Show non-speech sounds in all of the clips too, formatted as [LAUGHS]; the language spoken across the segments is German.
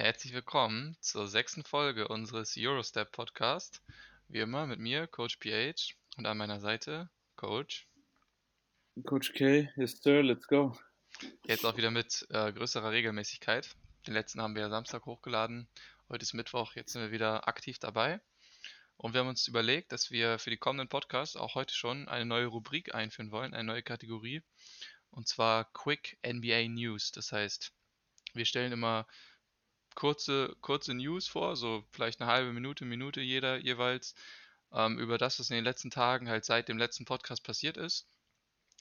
Herzlich willkommen zur sechsten Folge unseres Eurostep Podcast. Wie immer mit mir, Coach PH, und an meiner Seite Coach. Coach K, yes sir, let's go. Jetzt auch wieder mit äh, größerer Regelmäßigkeit. Den letzten haben wir ja Samstag hochgeladen. Heute ist Mittwoch, jetzt sind wir wieder aktiv dabei. Und wir haben uns überlegt, dass wir für die kommenden Podcasts auch heute schon eine neue Rubrik einführen wollen, eine neue Kategorie. Und zwar Quick NBA News. Das heißt, wir stellen immer kurze, kurze News vor, so vielleicht eine halbe Minute, Minute jeder jeweils, ähm, über das, was in den letzten Tagen halt seit dem letzten Podcast passiert ist,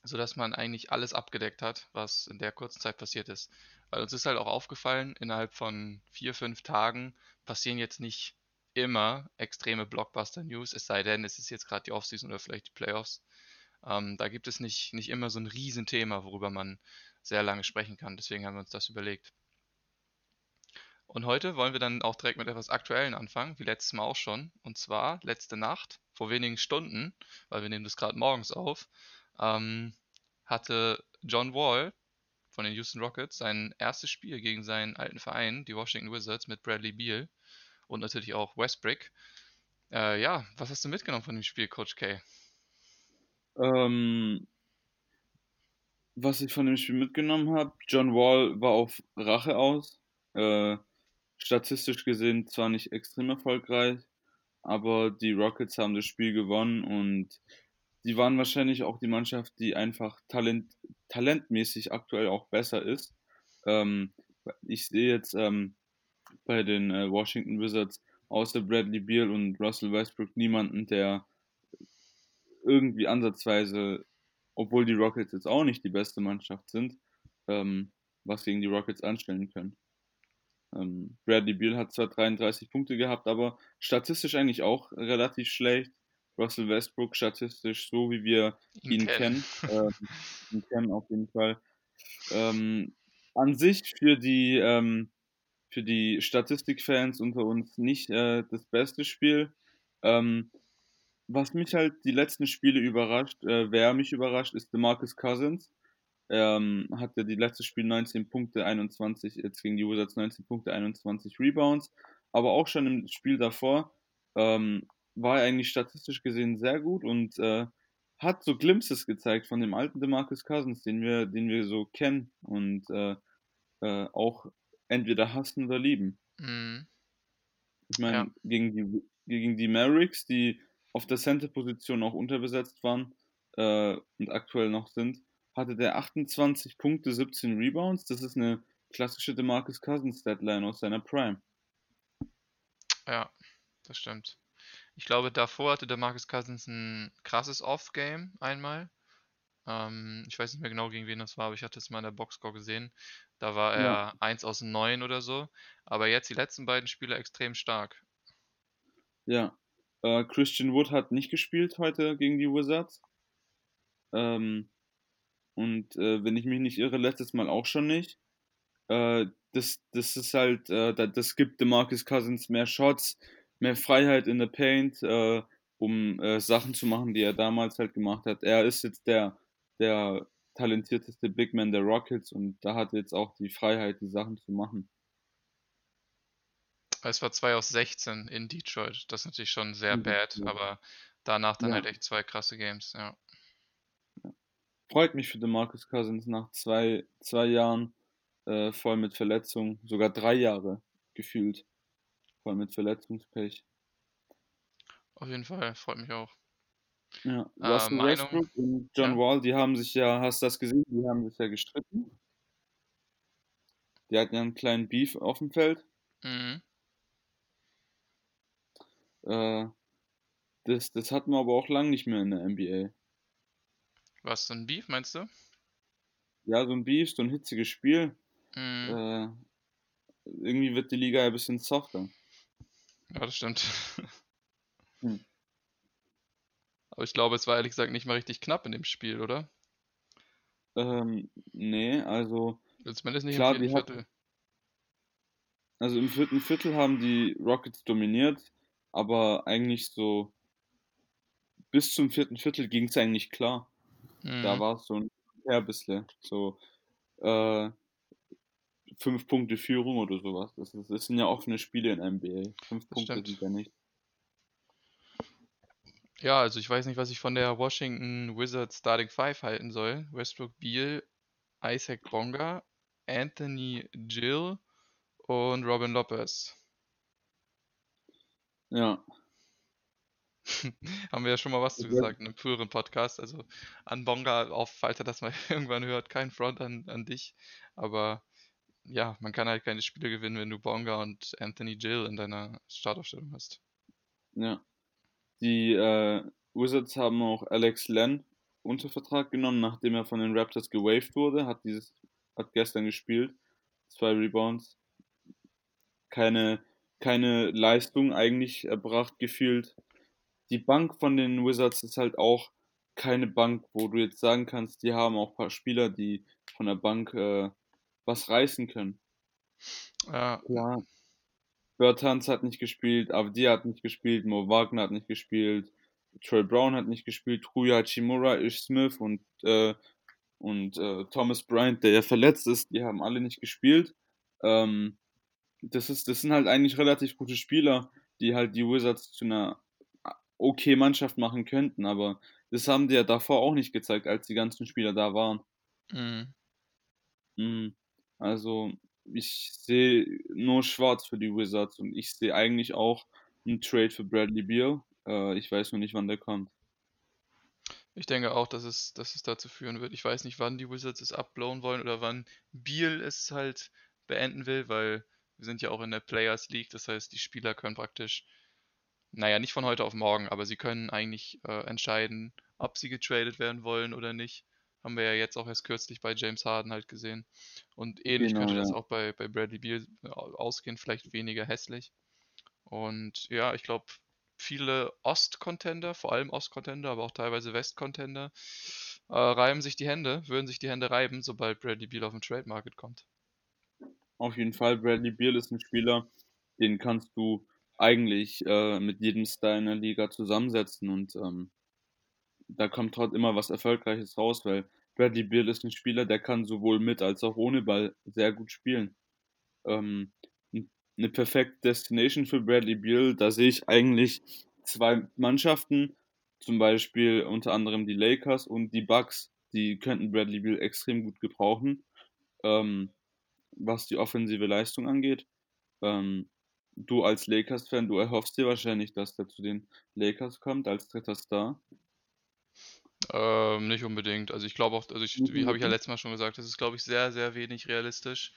sodass man eigentlich alles abgedeckt hat, was in der kurzen Zeit passiert ist. Weil uns ist halt auch aufgefallen, innerhalb von vier, fünf Tagen passieren jetzt nicht immer extreme Blockbuster-News, es sei denn, es ist jetzt gerade die Offseason oder vielleicht die Playoffs. Ähm, da gibt es nicht, nicht immer so ein Riesenthema, worüber man sehr lange sprechen kann. Deswegen haben wir uns das überlegt. Und heute wollen wir dann auch direkt mit etwas Aktuellen anfangen, wie letztes Mal auch schon. Und zwar letzte Nacht, vor wenigen Stunden, weil wir nehmen das gerade morgens auf, ähm, hatte John Wall von den Houston Rockets sein erstes Spiel gegen seinen alten Verein, die Washington Wizards, mit Bradley Beal und natürlich auch Westbrick. Äh, ja, was hast du mitgenommen von dem Spiel, Coach K? Ähm, was ich von dem Spiel mitgenommen habe, John Wall war auf Rache aus. Äh, statistisch gesehen zwar nicht extrem erfolgreich, aber die Rockets haben das Spiel gewonnen und die waren wahrscheinlich auch die Mannschaft, die einfach Talent, talentmäßig aktuell auch besser ist. Ähm, ich sehe jetzt ähm, bei den äh, Washington Wizards außer Bradley Beal und Russell Westbrook niemanden, der irgendwie ansatzweise, obwohl die Rockets jetzt auch nicht die beste Mannschaft sind, ähm, was gegen die Rockets anstellen können. Ähm, Bradley Beal hat zwar 33 Punkte gehabt, aber statistisch eigentlich auch relativ schlecht. Russell Westbrook statistisch so, wie wir ihn, ihn kennen. kennen. [LAUGHS] äh, ihn kennen auf jeden Fall. Ähm, an sich für die, ähm, für die Statistikfans unter uns nicht äh, das beste Spiel. Ähm, was mich halt die letzten Spiele überrascht, äh, wer mich überrascht, ist DeMarcus Cousins. Ähm, hatte die letzte Spiel 19 Punkte, 21, jetzt gegen die Wizards 19 Punkte, 21 Rebounds. Aber auch schon im Spiel davor ähm, war er eigentlich statistisch gesehen sehr gut und äh, hat so Glimpses gezeigt von dem alten DeMarcus Cousins, den wir, den wir so kennen und äh, äh, auch entweder hassen oder lieben. Mhm. Ich meine, ja. gegen, die, gegen die Mavericks, die auf der Center-Position auch unterbesetzt waren äh, und aktuell noch sind, hatte der 28 Punkte, 17 Rebounds. Das ist eine klassische DeMarcus Cousins Deadline aus seiner Prime. Ja, das stimmt. Ich glaube, davor hatte DeMarcus Cousins ein krasses Off-Game einmal. Ähm, ich weiß nicht mehr genau, gegen wen das war, aber ich hatte es mal in der Boxscore gesehen. Da war er ja. 1 aus 9 oder so. Aber jetzt die letzten beiden Spiele extrem stark. Ja. Äh, Christian Wood hat nicht gespielt heute gegen die Wizards. Ähm, und äh, wenn ich mich nicht irre, letztes Mal auch schon nicht. Äh, das, das ist halt, äh, das gibt DeMarcus Cousins mehr Shots, mehr Freiheit in der Paint, äh, um äh, Sachen zu machen, die er damals halt gemacht hat. Er ist jetzt der, der talentierteste Big Man der Rockets und da hat er jetzt auch die Freiheit, die Sachen zu machen. Es war 2 aus 16 in Detroit. Das ist natürlich schon sehr bad, aber danach dann ja. halt echt zwei krasse Games, ja freut mich für DeMarcus Cousins nach zwei, zwei Jahren äh, voll mit Verletzungen, sogar drei Jahre gefühlt, voll mit Verletzungspech. Auf jeden Fall, freut mich auch. Ja, äh, Russell äh, Westbrook und John ja. Wall, die haben sich ja, hast du das gesehen, die haben sich ja gestritten. Die hatten ja einen kleinen Beef auf dem Feld. Mhm. Äh, das, das hatten wir aber auch lang nicht mehr in der NBA. Was, so ein Beef, meinst du? Ja, so ein Beef, so ein hitziges Spiel. Mhm. Äh, irgendwie wird die Liga ein bisschen softer. Ja, das stimmt. [LAUGHS] Hm. Aber ich glaube, es war ehrlich gesagt nicht mal richtig knapp in dem Spiel, oder? Ähm, nee, also. Zumindest nicht klar, im vierten Viertel. Hat, also im vierten Viertel haben die Rockets dominiert, aber eigentlich so bis zum vierten Viertel ging es eigentlich klar. Da mhm. war es so ein ja, bisschen. So, äh, fünf Punkte Führung oder sowas. Das, ist, das sind ja offene Spiele in NBA. Fünf Das Punkte stimmt. sind ja nicht. Ja, also ich weiß nicht, was ich von der Washington Wizards Starting Five halten soll. Westbrook Beal, Isaac Bonga, Anthony Gill und Robin Lopez. Ja, [LAUGHS] Haben wir ja schon mal was zu gesagt in einem früheren Podcast. Also an Bonga, auch falls er das mal [LAUGHS] irgendwann hört, kein Front an, an dich. Aber ja, man kann halt keine Spiele gewinnen, wenn du Bonga und Anthony Gill in deiner Startaufstellung hast. ja. Die äh, Wizards haben auch Alex Len unter Vertrag genommen, nachdem er von den Raptors gewaved wurde. Hat dieses, hat gestern gespielt. Zwei Rebounds. Keine, keine Leistung eigentlich erbracht gefühlt. Die Bank von den Wizards ist halt auch keine Bank, wo du jetzt sagen kannst, die haben auch ein paar Spieler, die von der Bank äh, was reißen können. Ja, Klar. Bertans hat nicht gespielt, Avdi hat nicht gespielt, Mo Wagner hat nicht gespielt, Trey Brown hat nicht gespielt, Rui Hachimura, Ish Smith und, äh, und äh, Thomas Bryant, der ja verletzt ist, die haben alle nicht gespielt. Ähm, das, ist, das sind halt eigentlich relativ gute Spieler, die halt die Wizards zu einer okay Mannschaft machen könnten, aber das haben die ja davor auch nicht gezeigt, als die ganzen Spieler da waren. mhm. Mm, Also, ich sehe nur schwarz für die Wizards und ich sehe eigentlich auch einen Trade für Bradley Beal. Äh, ich weiß nur nicht, wann der kommt. Ich denke auch, dass es, dass es dazu führen wird. Ich weiß nicht, wann die Wizards es abblowen wollen oder wann Beal es halt beenden will, weil wir sind ja auch in der Players League. Das heißt, die Spieler können praktisch, naja, nicht von heute auf morgen, aber sie können eigentlich äh, entscheiden, ob sie getradet werden wollen oder nicht. Haben wir ja jetzt auch erst kürzlich bei James Harden halt gesehen. Und ähnlich Genau, könnte das ja. auch bei, bei Bradley Beal äh, ausgehen, vielleicht weniger hässlich. Und ja, ich glaube, viele Ost-Contender, vor allem Ost-Contender, aber auch teilweise West-Contender, äh, reiben sich die Hände, würden sich die Hände reiben, sobald Bradley Beal auf den Trade Market kommt. Auf jeden Fall, Bradley Beal ist ein Spieler, den kannst du eigentlich äh, mit jedem Star in der Liga zusammensetzen und ähm, da kommt halt immer was Erfolgreiches raus, weil Bradley Beal ist ein Spieler, der kann sowohl mit als auch ohne Ball sehr gut spielen. Ähm, eine perfekte Destination für Bradley Beal, da sehe ich eigentlich zwei Mannschaften, zum Beispiel unter anderem die Lakers und die Bucks, die könnten Bradley Beal extrem gut gebrauchen, ähm, was die offensive Leistung angeht. Ähm, du als Lakers-Fan, du erhoffst dir wahrscheinlich, dass der zu den Lakers kommt als dritter Star. Ähm, nicht unbedingt. Also ich glaube auch, also ich, wie habe ich ja letztes Mal schon gesagt, das ist, glaube ich, sehr, sehr wenig realistisch.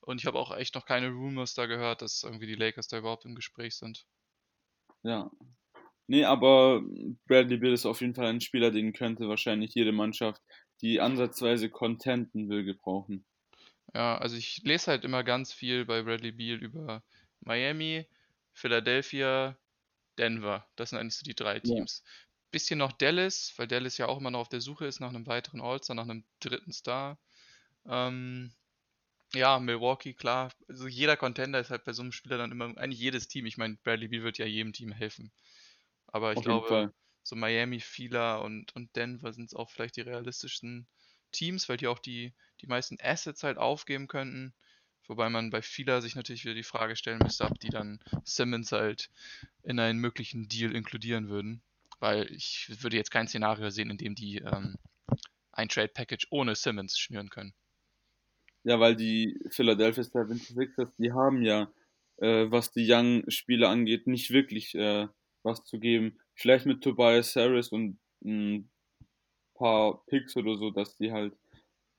Und ich habe auch echt noch keine Rumors da gehört, dass irgendwie die Lakers da überhaupt im Gespräch sind. Ja. Nee, aber Bradley Beal ist auf jeden Fall ein Spieler, den könnte wahrscheinlich jede Mannschaft, die ansatzweise contenten will, gebrauchen. Ja, also ich lese halt immer ganz viel bei Bradley Beal über Miami, Philadelphia, Denver. Das sind eigentlich so die drei Ja. Teams. Bisschen noch Dallas, weil Dallas ja auch immer noch auf der Suche ist nach einem weiteren All-Star, nach einem dritten Star. Ähm, ja, Milwaukee, klar. Also jeder Contender ist halt bei so einem Spieler dann immer, eigentlich jedes Team. Ich meine, Bradley Beal wird ja jedem Team helfen. Aber ich glaube, Fall. so Miami, Fila und, und Denver sind es auch vielleicht die realistischsten Teams, weil die auch die, die meisten Assets halt aufgeben könnten. Wobei man bei Fila sich natürlich wieder die Frage stellen müsste, ob die dann Simmons halt in einen möglichen Deal inkludieren würden. Weil ich würde jetzt kein Szenario sehen, in dem die ähm, ein Trade-Package ohne Simmons schnüren können. Ja, weil die Philadelphia 76ers, die haben ja, äh, was die Young-Spieler angeht, nicht wirklich äh, was zu geben. Vielleicht mit Tobias Harris und ein paar Picks oder so, dass die halt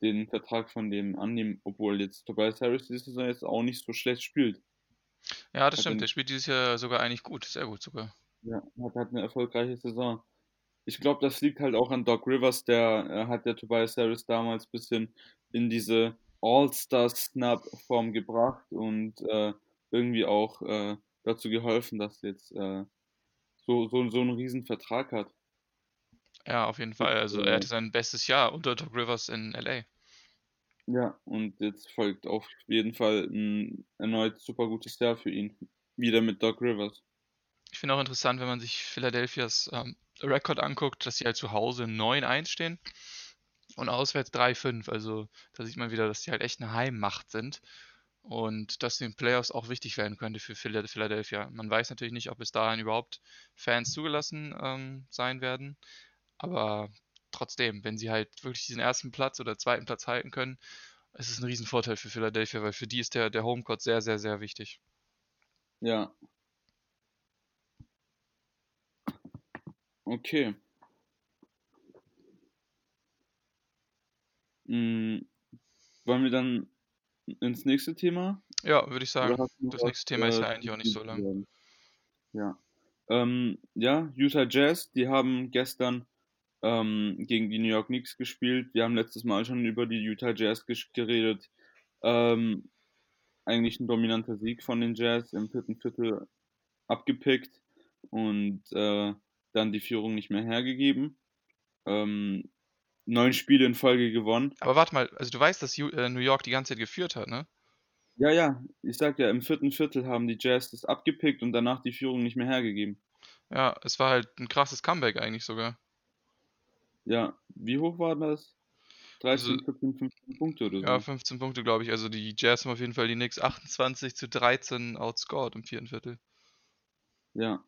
den Vertrag von dem annehmen, obwohl jetzt Tobias Harris diese Saison jetzt auch nicht so schlecht spielt. Ja, das Hat stimmt. er, Der spielt dieses Jahr sogar eigentlich gut. Sehr gut sogar. ja, hat halt eine erfolgreiche Saison. Ich glaube, das liegt halt auch an Doc Rivers, der äh, hat der Tobias Harris damals ein bisschen in diese All-Star-Snap-Form gebracht und äh, irgendwie auch äh, dazu geholfen, dass jetzt äh, so, so, so einen riesen Vertrag hat. Ja, auf jeden Fall. Also er äh, hatte sein bestes Jahr unter Doc Rivers in LA. ja, und jetzt folgt auf jeden Fall ein erneut super gutes Jahr für ihn. Wieder mit Doc Rivers. Ich finde auch interessant, wenn man sich Philadelphias ähm, Rekord anguckt, dass sie halt zu Hause 9-1 stehen und auswärts 3-5. Also da sieht man wieder, dass die halt echt eine Heimmacht sind. und dass den Playoffs auch wichtig werden könnte für Philadelphia. Man weiß natürlich nicht, ob bis dahin überhaupt Fans zugelassen ähm, sein werden, aber trotzdem, wenn sie halt wirklich diesen ersten Platz oder zweiten Platz halten können, ist es ein Riesenvorteil für Philadelphia, weil für die ist der, der Homecourt sehr, sehr, sehr wichtig. Ja. Okay. Hm, wollen wir dann ins nächste Thema? Ja, würde ich sagen. Das nächste Thema ist ja äh, eigentlich auch nicht so lang. Ja. Ähm, ja, Utah Jazz, die haben gestern ähm, gegen die New York Knicks gespielt. Wir haben letztes Mal schon über die Utah Jazz geredet. Ähm, eigentlich ein dominanter Sieg von den Jazz im vierten Viertel abgepickt und äh, dann die Führung nicht mehr hergegeben. Ähm, neun Spiele in Folge gewonnen. Aber warte mal, also du weißt, dass äh, New York die ganze Zeit geführt hat, ne? Ja, ja, ich sag ja, im vierten Viertel haben die Jazz das abgepickt und danach die Führung nicht mehr hergegeben. Ja, es war halt ein krasses Comeback eigentlich sogar. Ja, wie hoch war das? 13, also, 14, 15 Punkte oder so? Ja, 15 Punkte, glaube ich. Also die Jazz haben auf jeden Fall die Knicks 28 zu 13 outscored im vierten Viertel. Ja.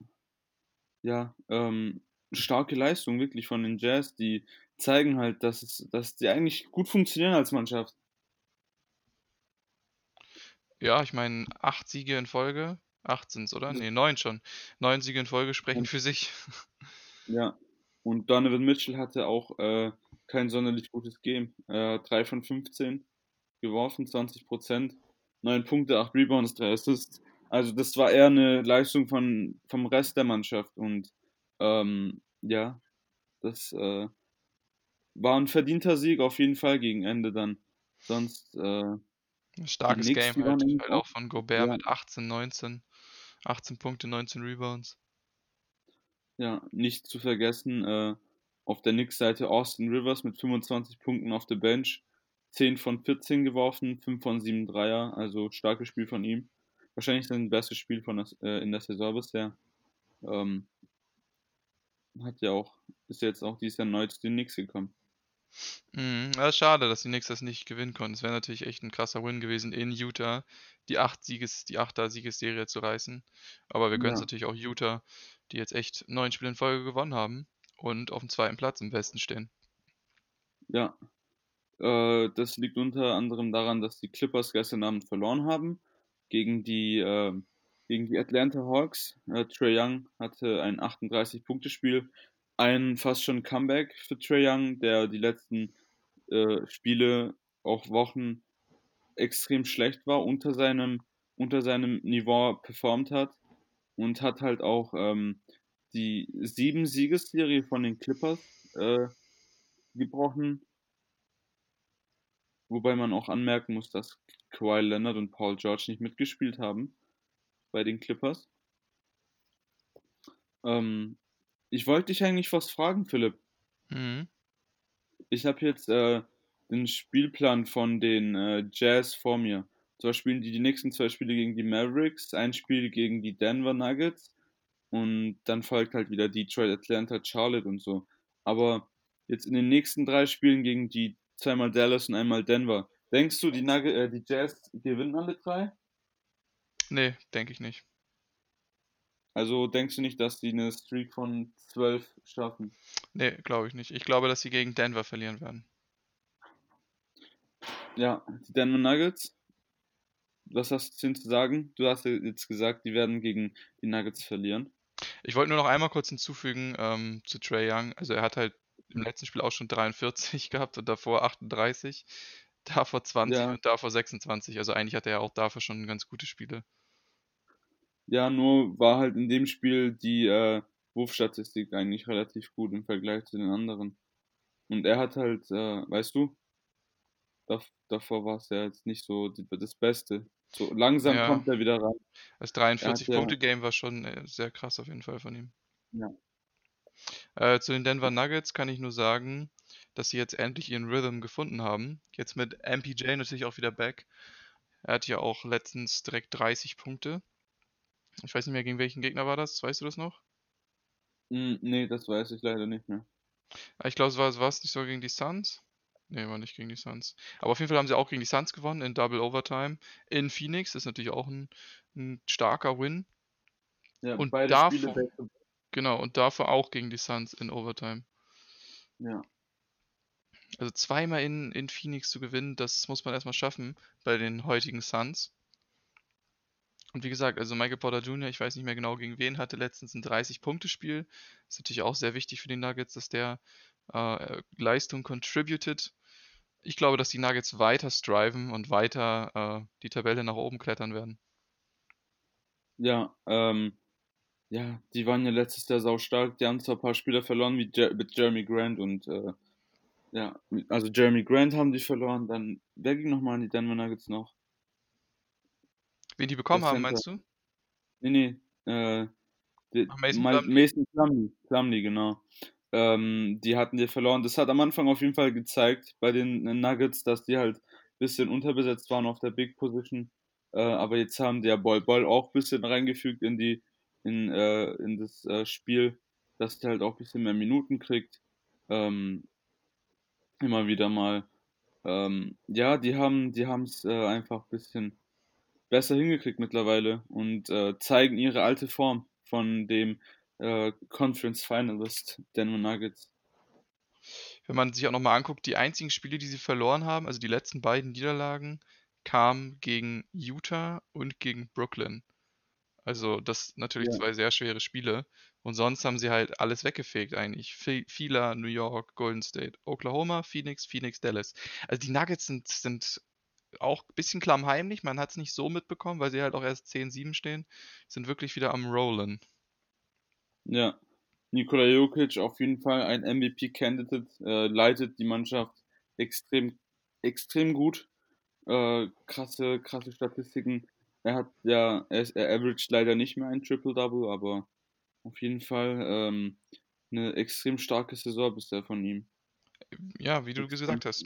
Ja, ähm, starke Leistung wirklich von den Jazz. Die zeigen halt, dass, es, dass die eigentlich gut funktionieren als Mannschaft. Ja, ich meine, acht Siege in Folge. Acht sind es, oder? Ne, neun schon. Neun Siege in Folge sprechen für sich. Ja. Und Donovan Mitchell hatte auch äh, kein sonderlich gutes Game. Äh, 3 von 15 geworfen, 20 Prozent. 9 Punkte, 8 Rebounds, 3 Assists. Also das war eher eine Leistung von, vom Rest der Mannschaft. Und ähm, ja, das äh, war ein verdienter Sieg auf jeden Fall gegen Ende dann. Sonst. Äh, Starkes Game halt, halt auch von Gobert ja. mit 18, 19. 18 Punkte, 19 Rebounds. Ja, nicht zu vergessen, äh, auf der Knicks-Seite Austin Rivers mit 25 Punkten auf der Bench. 10 von 14 geworfen, 5 von 7 Dreier, also starkes Spiel von ihm. Wahrscheinlich sein bestes Spiel von das, äh, in der Saison bisher. Ähm, hat ja auch, ist jetzt auch dieses Jahr neu zu den Knicks gekommen. Mhm, ja, schade, dass die Knicks das nicht gewinnen konnten. Es wäre natürlich echt ein krasser Win gewesen in Utah, die 8 Sieges, die 8er Siegesserie zu reißen. Aber wir gönnen es natürlich auch Utah, die jetzt echt neun Spiele in Folge gewonnen haben und auf dem zweiten Platz im Westen stehen. Ja, äh, das liegt unter anderem daran, dass die Clippers gestern Abend verloren haben gegen die, äh, gegen die Atlanta Hawks. Äh, Trey Young hatte ein 38-Punkte-Spiel ein fast schon Comeback für Trae Young, der die letzten äh, Spiele, auch Wochen extrem schlecht war, unter seinem, unter seinem Niveau performt hat und hat halt auch ähm, die sieben Siegesserie von den Clippers äh, gebrochen. Wobei man auch anmerken muss, dass Kawhi Leonard und Paul George nicht mitgespielt haben bei den Clippers. Ähm, ich wollte dich eigentlich was fragen, Philipp. Mhm. Ich habe jetzt äh, den Spielplan von den äh, Jazz vor mir. Zwar spielen die die nächsten zwei Spiele gegen die Mavericks, ein Spiel gegen die Denver Nuggets und dann folgt halt wieder Detroit, Atlanta, Charlotte und so. Aber jetzt in den nächsten drei Spielen gegen die zweimal Dallas und einmal Denver, denkst du, die, Nugget, äh, die Jazz gewinnen alle drei? Nee, denke ich nicht. Also denkst du nicht, dass die eine Streak von 12 schaffen? Nee, glaube ich nicht. Ich glaube, dass sie gegen Denver verlieren werden. Ja, die Denver Nuggets. Was hast du zu sagen? Du hast jetzt gesagt, die werden gegen die Nuggets verlieren. Ich wollte nur noch einmal kurz hinzufügen ähm, zu Trey Young. Also er hat halt im letzten Spiel auch schon 43 [LAUGHS] gehabt und davor 38, davor 20 ja. und davor 26. Also eigentlich hatte er auch dafür schon ganz gute Spiele. Ja, nur war halt in dem Spiel die äh, Wurfstatistik eigentlich relativ gut im Vergleich zu den anderen. Und er hat halt, äh, weißt du, davor war es ja jetzt nicht so die, das Beste. So langsam ja. kommt er wieder rein. Das 43-Punkte-Game ja, war schon äh, sehr krass auf jeden Fall von ihm. Ja. Äh, zu den Denver Nuggets kann ich nur sagen, dass sie jetzt endlich ihren Rhythm gefunden haben. Jetzt mit MPJ natürlich auch wieder back. Er hat ja auch letztens direkt 30 Punkte. Ich weiß nicht mehr, gegen welchen Gegner war das. Weißt du das noch? Mm, nee, das weiß ich leider nicht mehr. Ich glaube, es war, war es nicht so gegen die Suns. Nee, war nicht gegen die Suns. Aber auf jeden Fall haben sie auch gegen die Suns gewonnen in Double Overtime in Phoenix. Das ist natürlich auch ein, ein starker Win. Ja, Und beide to Genau, und dafür auch gegen die Suns in Overtime. Ja, Also zweimal in, in Phoenix zu gewinnen, das muss man erstmal schaffen bei den heutigen Suns. Und wie gesagt, also Michael Porter Jr., ich weiß nicht mehr genau gegen wen, hatte letztens ein 30-Punkte-Spiel. Ist natürlich auch sehr wichtig für die Nuggets, dass der äh, Leistung contributed. Ich glaube, dass die Nuggets weiter striven und weiter äh, die Tabelle nach oben klettern werden. ja, ähm, ja, die waren ja letztes Jahr sau stark. Die haben zwar ein paar Spieler verloren wie Jer mit Jeremy Grant und äh, ja, also Jeremy Grant haben die verloren. Dann, wer ging nochmal an die Denver Nuggets noch? Wen die bekommen haben, Center. meinst du? Nee, nee, äh, die, Ach, Mason Ma- Plumlee. Mason Plumlee, Plumlee, genau. Ähm, die hatten die verloren. Das hat am Anfang auf jeden Fall gezeigt bei den Nuggets, dass die halt ein bisschen unterbesetzt waren auf der Big Position. Äh, aber jetzt haben die ja Ball Ball auch ein bisschen reingefügt in die in, äh, in das äh, Spiel, dass der halt auch ein bisschen mehr Minuten kriegt. Ähm, immer wieder mal. Ähm, ja, die haben die es äh, einfach ein bisschen besser hingekriegt mittlerweile und äh, zeigen ihre alte Form von dem äh, Conference Finalist Denver Nuggets. Wenn man sich auch nochmal anguckt, die einzigen Spiele, die sie verloren haben, also die letzten beiden Niederlagen, kamen gegen Utah und gegen Brooklyn. Also das natürlich Ja. zwei sehr schwere Spiele. Und sonst haben sie halt alles weggefegt eigentlich. Fila, New York, Golden State, Oklahoma, Phoenix, Phoenix, Dallas. Also die Nuggets sind, sind auch ein bisschen klammheimlich. Man hat es nicht so mitbekommen, weil sie halt auch erst 10-7 stehen. Sind wirklich wieder am Rollen. Ja, Nikola Jokic auf jeden Fall ein MVP-Candidate, äh, leitet die Mannschaft extrem, extrem gut. Äh, krasse, krasse Statistiken. Er hat ja, er, ist, er averaged leider nicht mehr ein Triple-Double, aber auf jeden Fall ähm, eine extrem starke Saison bisher von ihm. Ja, wie du gesagt hast,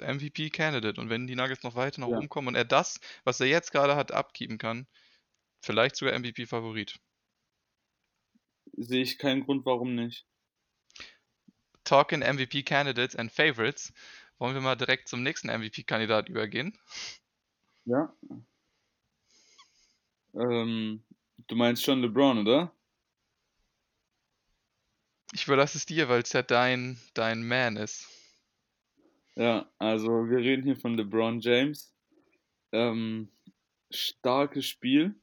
MVP-Candidate. Und wenn die Nuggets noch weiter nach Ja. oben kommen und er das, was er jetzt gerade hat, abgeben kann, vielleicht sogar MVP-Favorit. Sehe ich keinen Grund, warum nicht. Talking MVP-Candidates and Favorites, wollen wir mal direkt zum nächsten MVP-Kandidat übergehen? Ja. Ähm, du meinst schon LeBron, oder? Ich überlasse es dir, weil es ja dein, dein Man ist. Ja, also wir reden hier von LeBron James. Ähm, starkes Spiel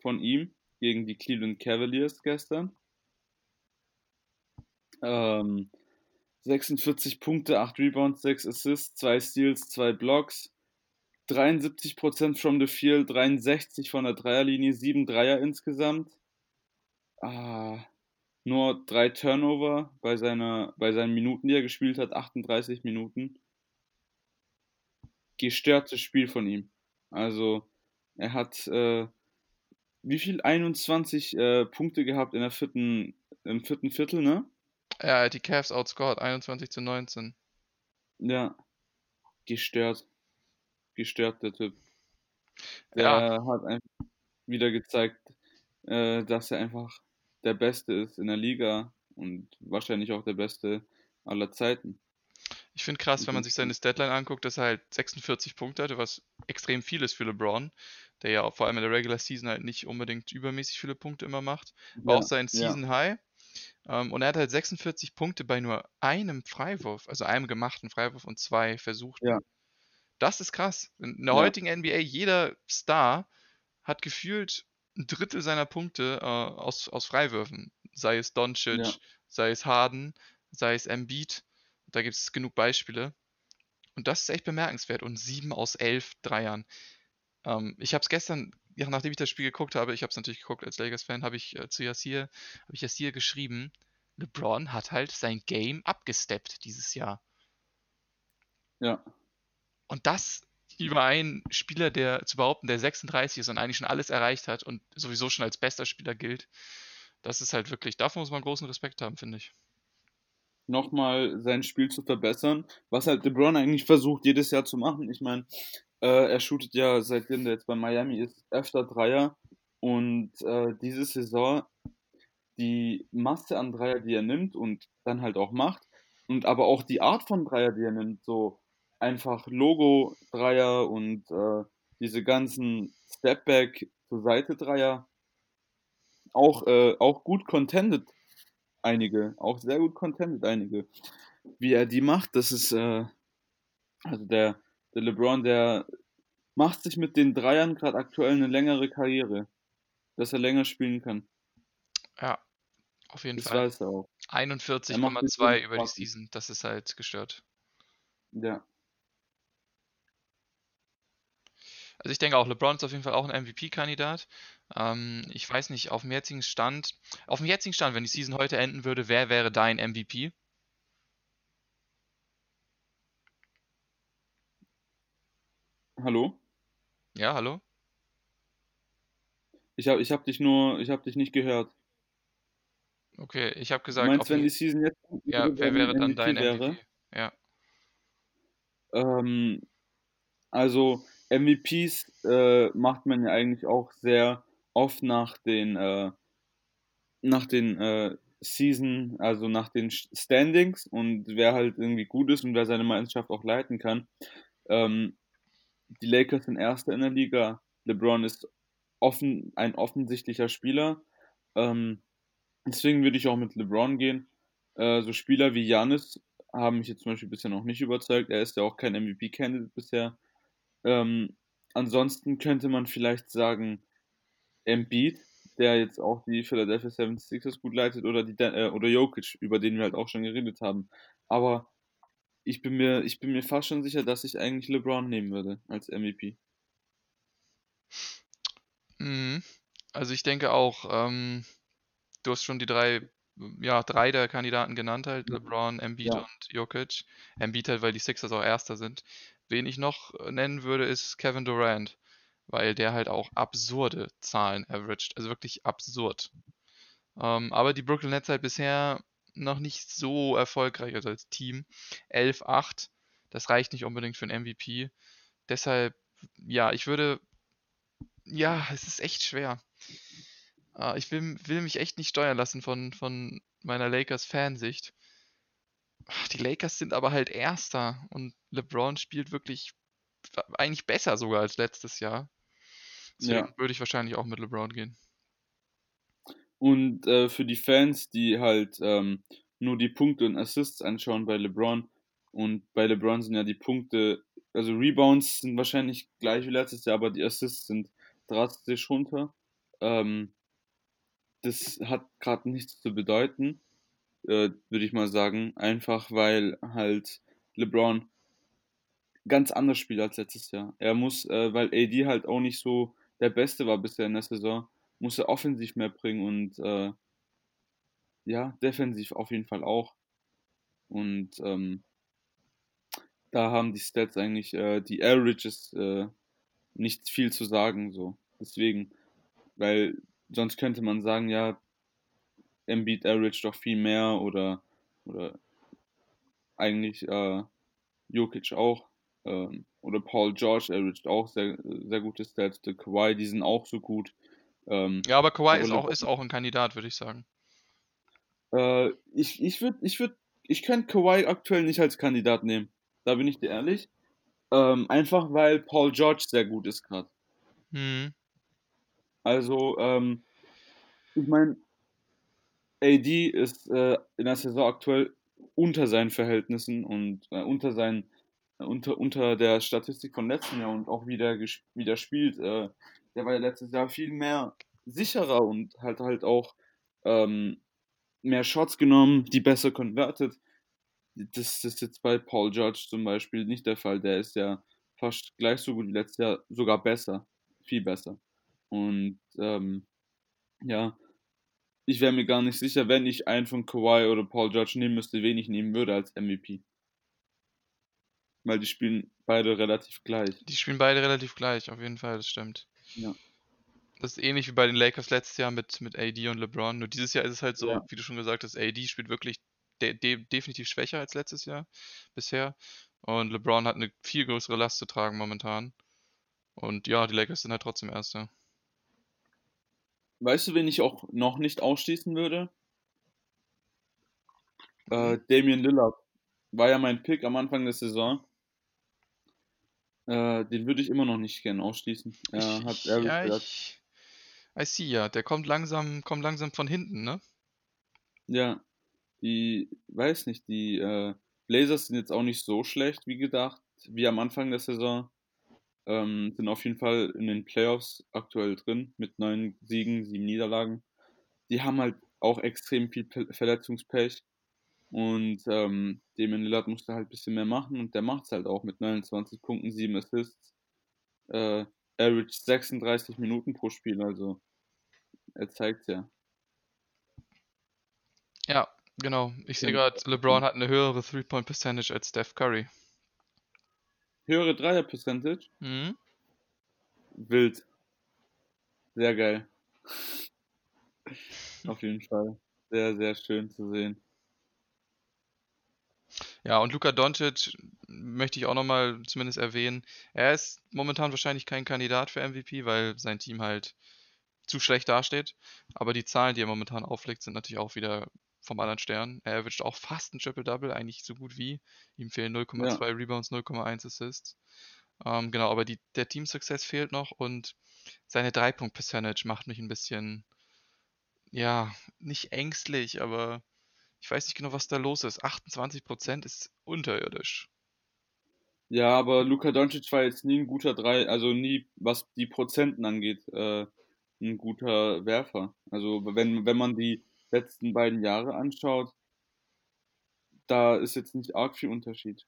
von ihm gegen die Cleveland Cavaliers gestern. Ähm, 46 Punkte, 8 Rebounds, 6 Assists, 2 Steals, 2 Blocks. 73% from the field, 63 von der Dreierlinie, 7 Dreier insgesamt. Ah, nur 3 Turnover bei, seiner, bei seinen Minuten, die er gespielt hat, 38 Minuten. Gestörtes Spiel von ihm. Also, er hat äh, wie viel? 21 äh, Punkte gehabt in der vierten, im vierten Viertel, ne? Er hat die Cavs outscored, 21 zu 19. Ja. Gestört. Gestört, der Typ. Der Ja. hat einfach wieder gezeigt, äh, dass er einfach der Beste ist in der Liga und wahrscheinlich auch der Beste aller Zeiten. Ich finde krass, wenn man Mhm. sich seine Statline anguckt, dass er halt 46 Punkte hatte, was extrem viel ist für LeBron, der ja vor allem in der Regular Season halt nicht unbedingt übermäßig viele Punkte immer macht. War Ja, auch sein ja, Season High. Ähm, und er hat halt 46 Punkte bei nur einem Freiwurf, also einem gemachten Freiwurf und zwei versuchten. ja, Das ist krass. In der ja, heutigen NBA, jeder Star hat gefühlt ein Drittel seiner Punkte äh, aus, aus Freiwürfen. Sei es ja, Doncic, sei es Harden, sei es Embiid. Da gibt es genug Beispiele. Und das ist echt bemerkenswert. Und sieben aus elf Dreiern. Ähm, ich habe es gestern, ja, nachdem ich das Spiel geguckt habe, ich habe es natürlich geguckt als Lakers-Fan, habe ich äh, zu Yassir, habe ich Yassir geschrieben, LeBron hat halt sein Game abgesteppt dieses Jahr. ja, Und das über einen Spieler, der zu behaupten, der 36 ist und eigentlich schon alles erreicht hat und sowieso schon als bester Spieler gilt, das ist halt wirklich, davon muss man großen Respekt haben, finde ich. nochmal sein Spiel zu verbessern, was halt LeBron eigentlich versucht jedes Jahr zu machen. Ich meine, äh, er shootet ja seitdem der jetzt bei Miami ist öfter Dreier und äh, diese Saison die Masse an Dreier, die er nimmt und dann halt auch macht und aber auch die Art von Dreier, die er nimmt, so einfach Logo-Dreier und äh, diese ganzen Stepback zur Seite Dreier auch, äh, auch gut contented einige, auch sehr gut contented einige. Wie er die macht, das ist, äh, also der, der LeBron, der macht sich mit den Dreiern gerade aktuell eine längere Karriere, dass er länger spielen kann. Ja, auf jeden Das Fall. weiß er auch. 41,2 über die. Season, das ist halt gestört. Ja. Also ich denke auch, LeBron ist auf jeden Fall auch ein MVP-Kandidat. Ähm, ich weiß nicht, auf dem jetzigen Stand, auf dem jetzigen Stand, wenn die Season heute enden würde, wer wäre dein MVP? Hallo? Ja, hallo? Ich habe ich hab dich nur, ich habe dich nicht gehört. Okay, ich habe Du gesagt, meinst, auf wenn die Season jetzt ja, wer wäre dann dein wäre? MVP? Ja. Ähm, also MVPs äh, macht man ja eigentlich auch sehr oft nach den äh, nach den äh, Season, also nach den Standings und wer halt irgendwie gut ist und wer seine Mannschaft auch leiten kann. Ähm, die Lakers sind Erster in der Liga. LeBron ist offen, ein offensichtlicher Spieler. Ähm, deswegen würde ich auch mit LeBron gehen. Äh, so Spieler wie Janis haben mich jetzt zum Beispiel bisher noch nicht überzeugt. Er ist ja auch kein MVP-Candidate bisher. Ähm, ansonsten könnte man vielleicht sagen, Embiid, der jetzt auch die Philadelphia 76ers gut leitet, oder, die, äh, oder Jokic, über den wir halt auch schon geredet haben. Aber ich bin, mir, ich bin mir fast schon sicher, dass ich eigentlich LeBron nehmen würde als MVP. Mhm. Also ich denke auch, ähm, du hast schon die drei, ja, drei der Kandidaten genannt halt. LeBron, Embiid Ja. und Jokic. Embiid halt, weil die Sixers auch Erster sind. Wen ich noch äh, nennen würde, ist Kevin Durant, weil der halt auch absurde Zahlen averaged, also wirklich absurd. Ähm, aber die Brooklyn Nets halt bisher noch nicht so erfolgreich also als Team. 11-8, das reicht nicht unbedingt für einen MVP. Deshalb, ja, ich würde, ja, es ist echt schwer. Äh, ich will, will mich echt nicht steuern lassen von, von meiner Lakers-Fansicht. Ach, Die Lakers sind aber halt Erster und LeBron spielt wirklich eigentlich besser sogar als letztes Jahr. Deswegen Ja. würde ich wahrscheinlich auch mit LeBron gehen. Und äh, für die Fans, die halt ähm, nur die Punkte und Assists anschauen bei LeBron, und bei LeBron sind ja die Punkte, also Rebounds sind wahrscheinlich gleich wie letztes Jahr, aber die Assists sind drastisch runter. Ähm, das hat gerade nichts zu bedeuten, äh, würde ich mal sagen. Einfach weil halt LeBron ganz anders spielt als letztes Jahr. Er muss, äh, weil AD halt auch nicht so der Beste war bisher in der Saison, muss er offensiv mehr bringen und äh, ja, defensiv auf jeden Fall auch. Und ähm, da haben die Stats eigentlich, äh, die Averages, äh, nicht viel zu sagen, so. Deswegen, weil sonst könnte man sagen, ja, Embiid average doch viel mehr oder, oder eigentlich äh, Jokic auch ähm, oder Paul George averaged auch sehr, sehr gute Stats. Der Kawhi, die sind auch so gut. Ähm, Ja, aber Kawhi ist auch, ist auch ein Kandidat, würde ich sagen. Äh, ich ich würde, ich würde, ich könnte Kawhi aktuell nicht als Kandidat nehmen. Da bin ich dir ehrlich. Ähm, einfach weil Paul George sehr gut ist gerade. Hm. Also, ähm, ich meine, AD ist äh, in der Saison aktuell unter seinen Verhältnissen und äh, unter seinen äh, unter, unter der Statistik von letzten Jahr und auch wieder ges- wieder spielt. Äh, der war ja letztes Jahr viel mehr sicherer und halt halt auch ähm, mehr Shots genommen, die besser converted. Das, das ist jetzt bei Paul George zum Beispiel nicht der Fall. Der ist ja fast gleich so gut wie letztes Jahr, sogar besser, viel besser. Und ähm, ja, ich wäre mir gar nicht sicher, wenn ich einen von Kawhi oder Paul George nehmen müsste, wen ich nehmen würde als MVP. Weil die spielen beide relativ gleich. Die spielen beide relativ gleich, auf jeden Fall, das stimmt. Ja. Das ist ähnlich wie bei den Lakers letztes Jahr mit, mit AD und LeBron. Nur dieses Jahr ist es halt so, Ja. wie du schon gesagt hast, AD spielt wirklich de de definitiv schwächer als letztes Jahr bisher. Und LeBron hat eine viel größere Last zu tragen momentan. Und ja, die Lakers sind halt trotzdem Erster. Weißt du, wen ich auch noch nicht ausschließen würde? Äh, Damian Lillard. War ja mein Pick am Anfang der Saison. Äh, den würde ich immer noch nicht gerne ausschließen. Er Ich, hat er ja, ich, I see, ja. Der kommt langsam, kommt langsam von hinten, ne? ja, die weiß nicht, die, äh, Blazers sind jetzt auch nicht so schlecht wie gedacht, wie am Anfang der Saison. Ähm, sind auf jeden Fall in den Playoffs aktuell drin mit 9 Siegen, 7 Niederlagen. Die haben halt auch extrem viel Pe Verletzungspech und, ähm, Damian Lillard musste halt ein bisschen mehr machen und der macht's halt auch mit 29 Punkten, 7 Assists. Äh, average 36 Minuten pro Spiel, also er zeigt's ja. Ja, genau. Ich sehe gerade, LeBron hat eine höhere Three-Point-Percentage als Steph Curry. höhere Dreier-Percentage, Mhm. wild. Sehr geil. [LAUGHS] Auf jeden Fall. Sehr, sehr schön zu sehen. Ja, und Luka Doncic möchte ich auch nochmal zumindest erwähnen. Er ist momentan wahrscheinlich kein Kandidat für MVP, weil sein Team halt zu schlecht dasteht. Aber die Zahlen, die er momentan auflegt, sind natürlich auch wieder vom anderen Stern. Er erwischt auch fast ein Triple-Double, eigentlich so gut wie. Ihm fehlen 0,2 Ja, Rebounds, 0,1 Assists. Ähm, genau, aber die, der Team-Success fehlt noch und seine Drei-Punkt-Percentage macht mich ein bisschen, ja, nicht ängstlich, aber ich weiß nicht genau, was da los ist. 28% ist unterirdisch. ja, aber Luka Doncic war jetzt nie ein guter Drei, also nie, was die Prozenten angeht, äh, ein guter Werfer. Also wenn, wenn man die letzten beiden Jahre anschaut, da ist jetzt nicht arg viel Unterschied.